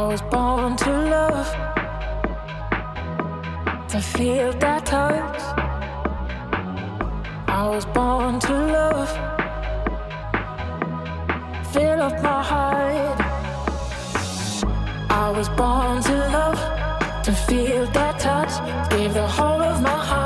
I was born to love, to feel that touch. I was born to love, fill up my heart. I was born to love, to feel that touch, give the whole of my heart.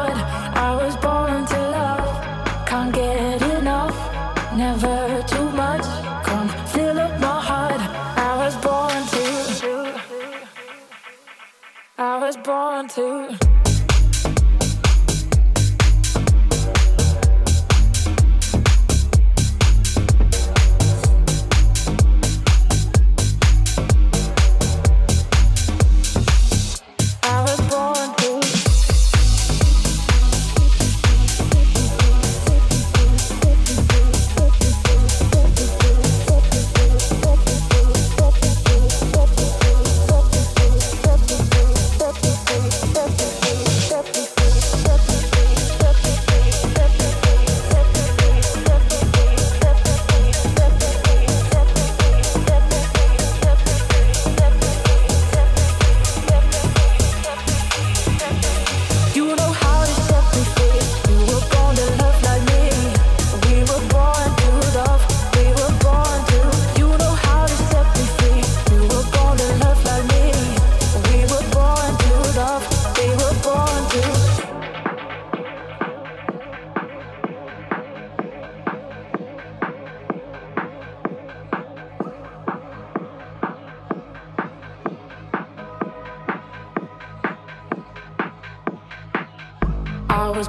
Let's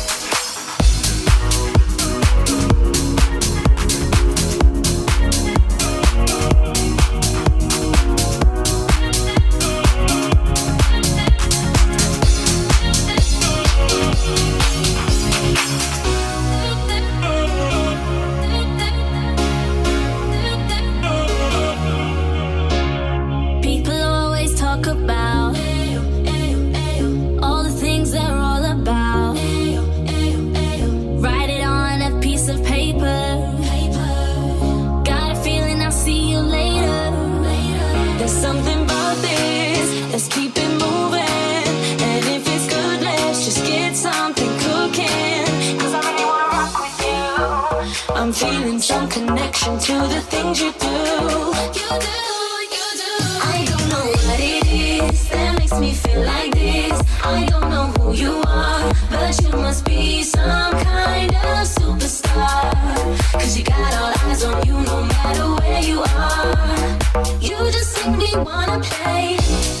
get down, let's get down to business. Give you one more night, one more night, got this. We've had a million, million nights just like this. So let's get down, let's get down to business. You just make me wanna play.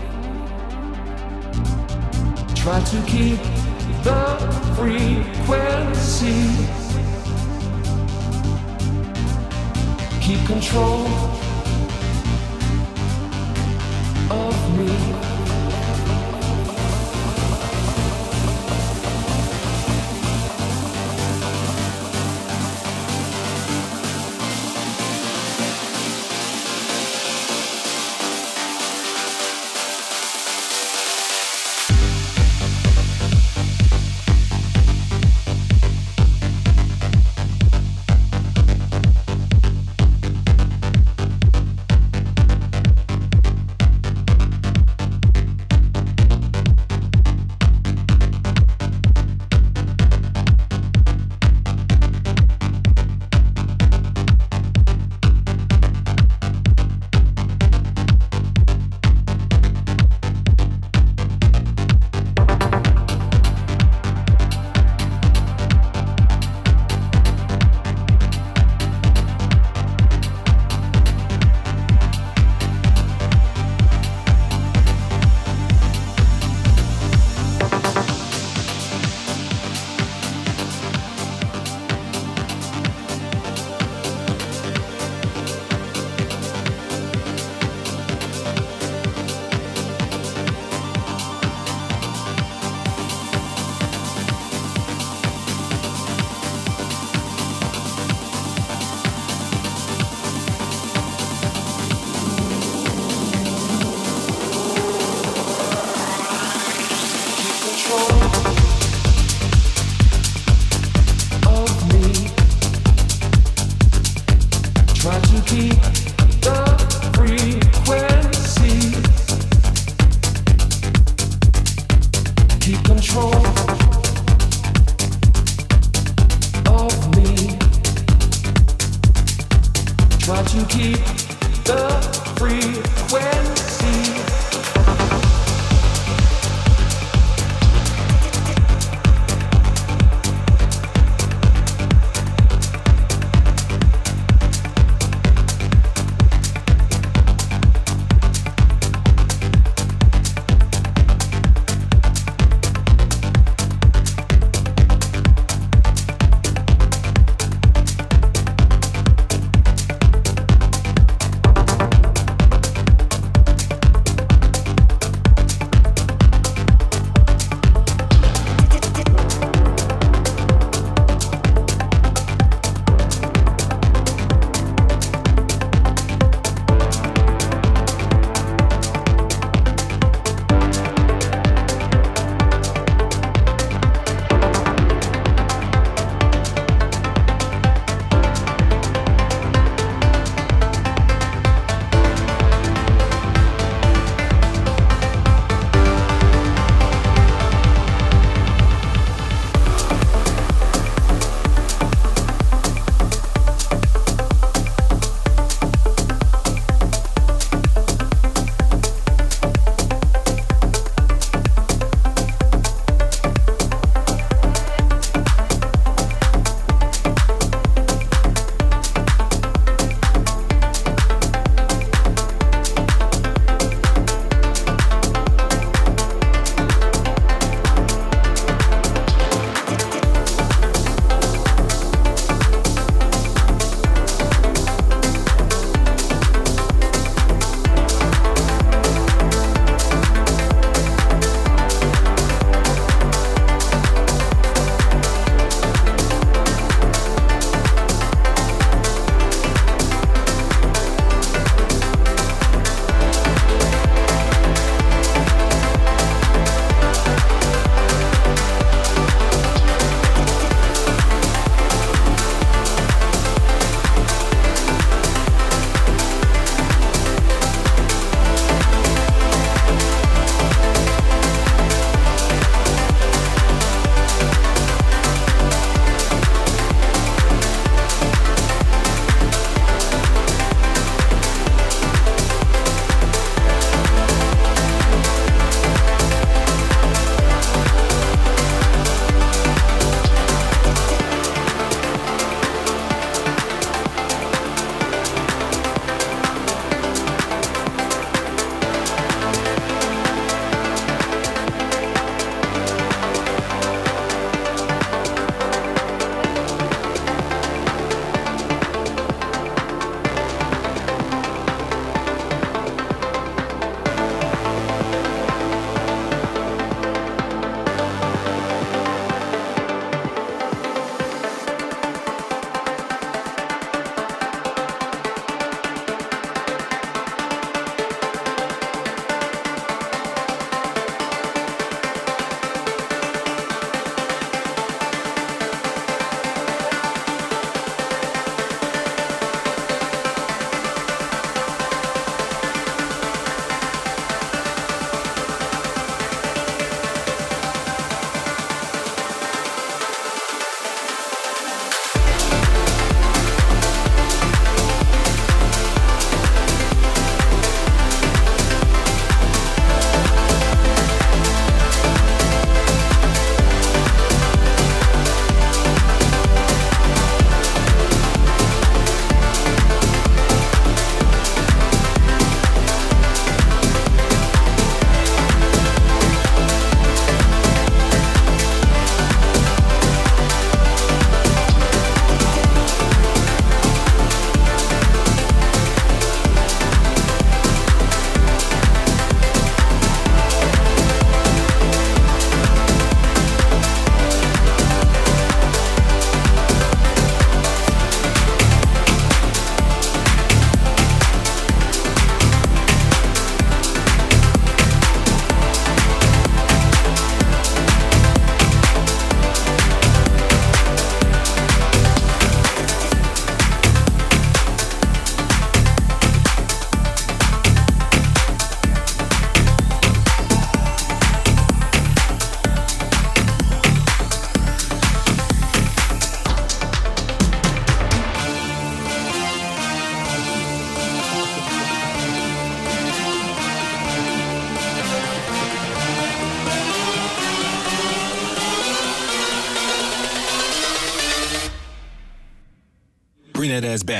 Try to keep the frequency. Keep control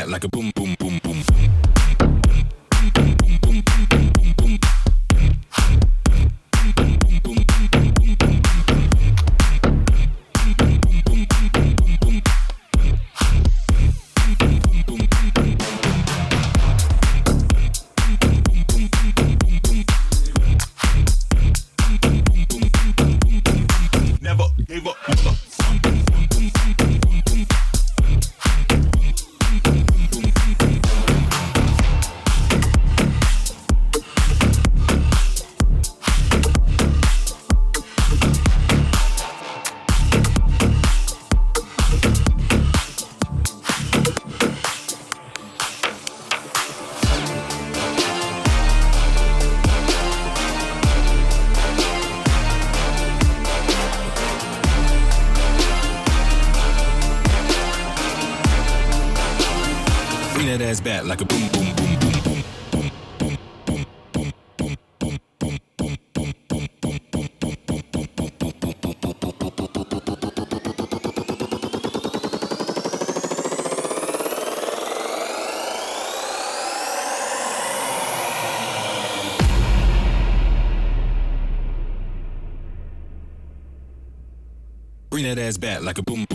like a boom. That ass back like a boom.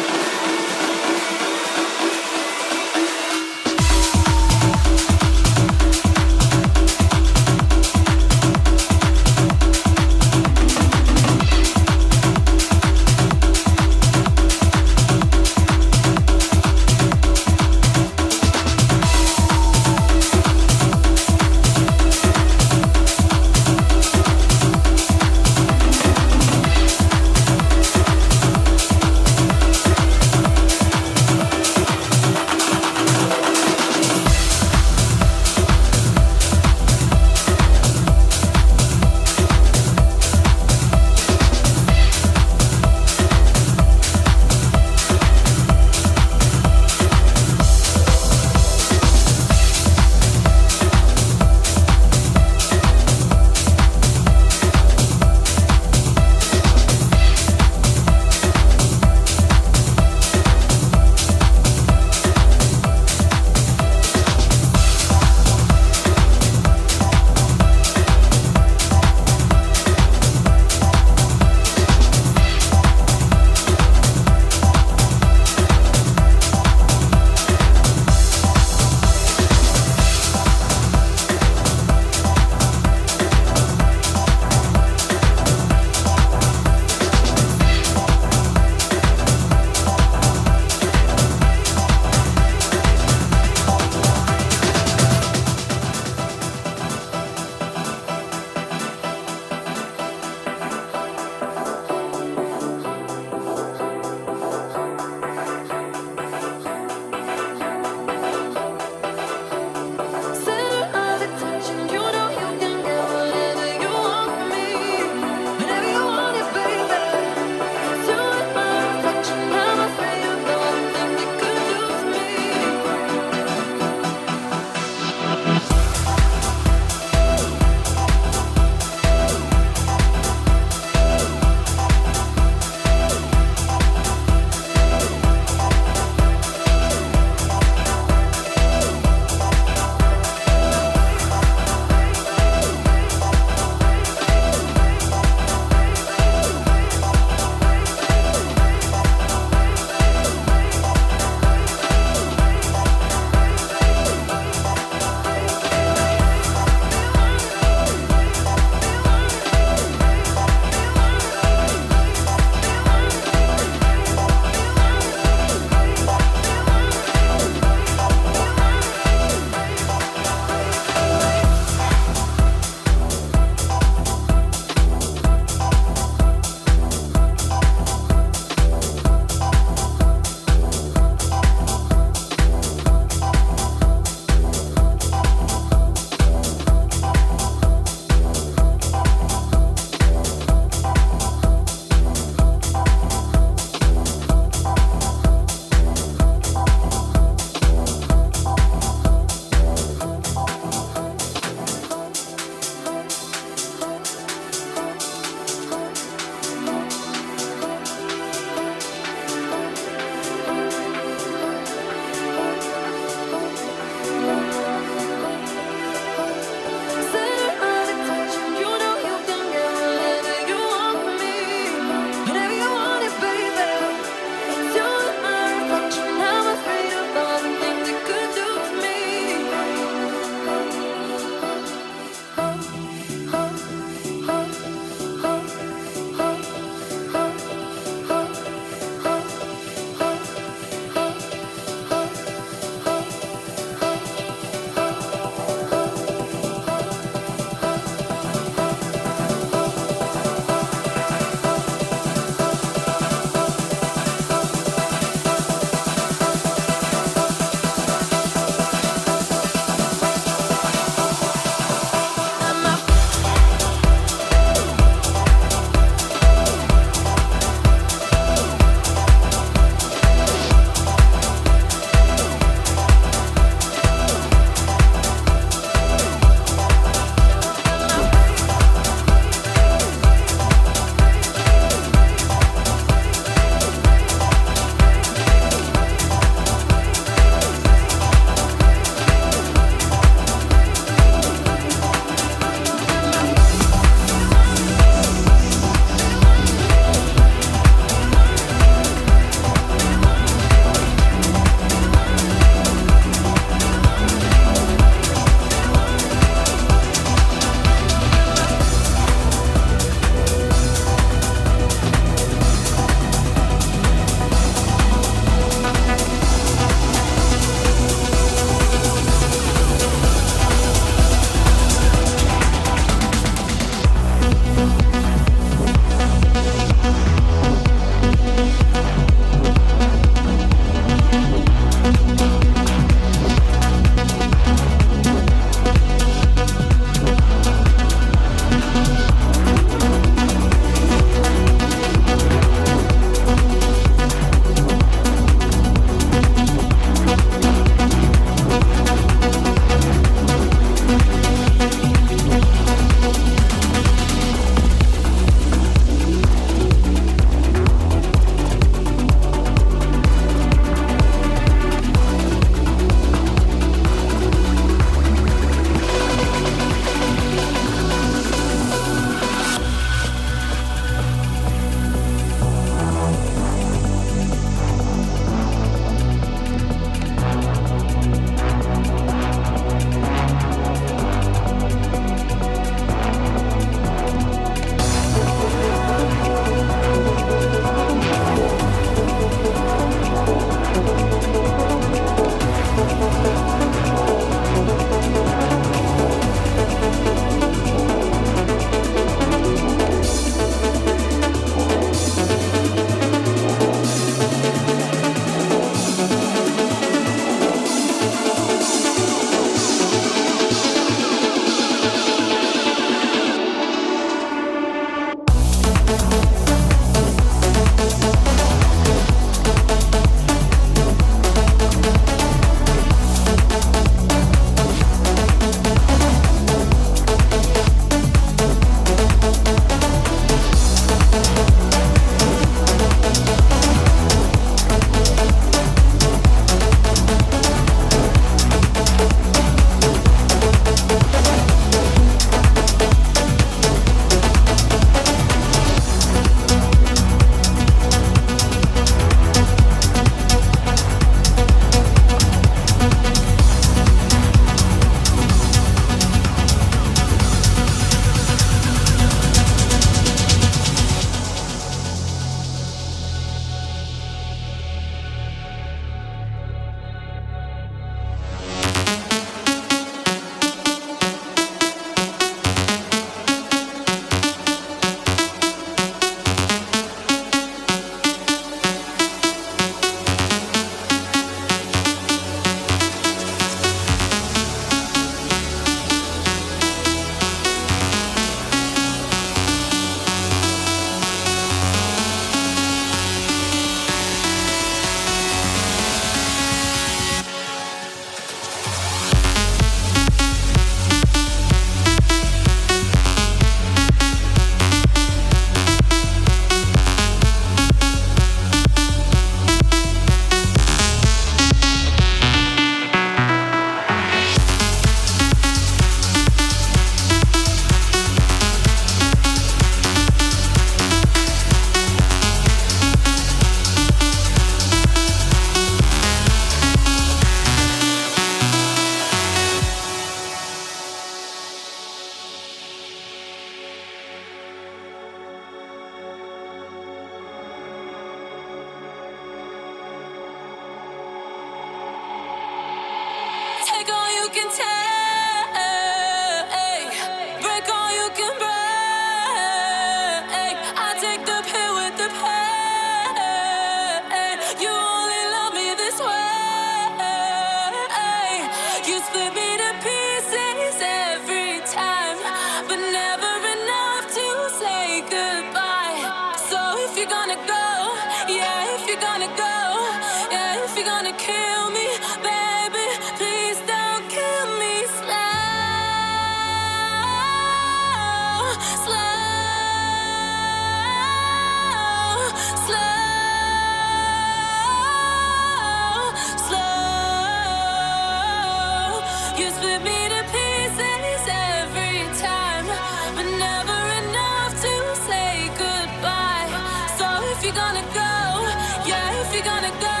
we gonna go?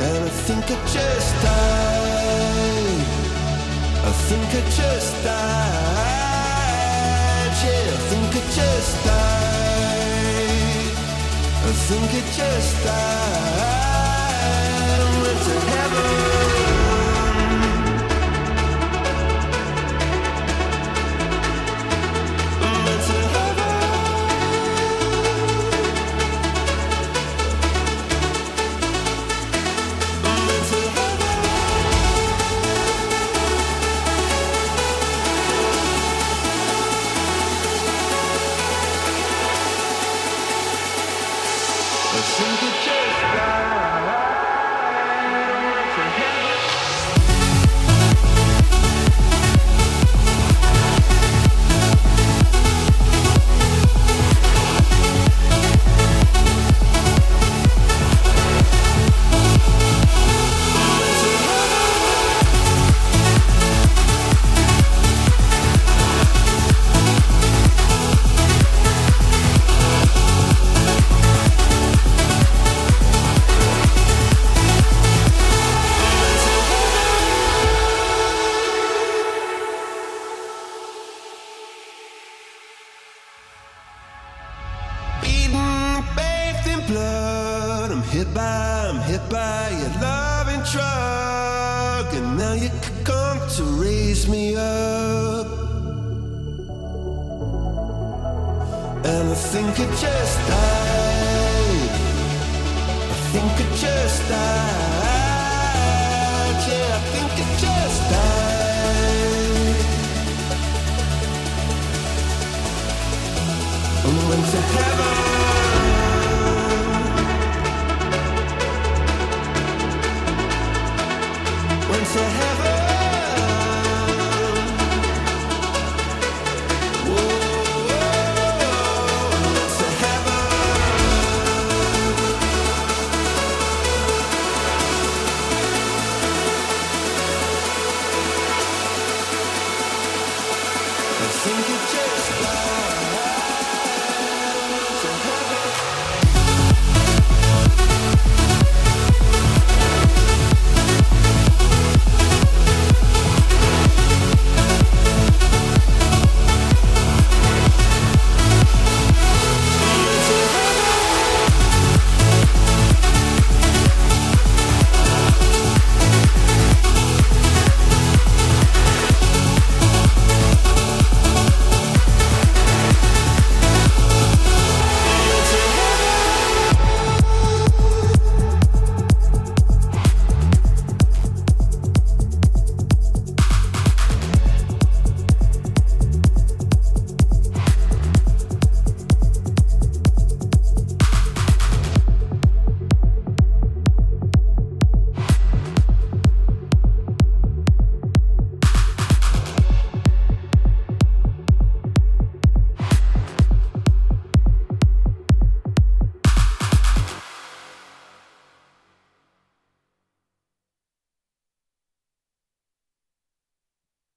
And I think I just died. I think I just died. Yeah, I think I just died. I think I just died. I went to heaven.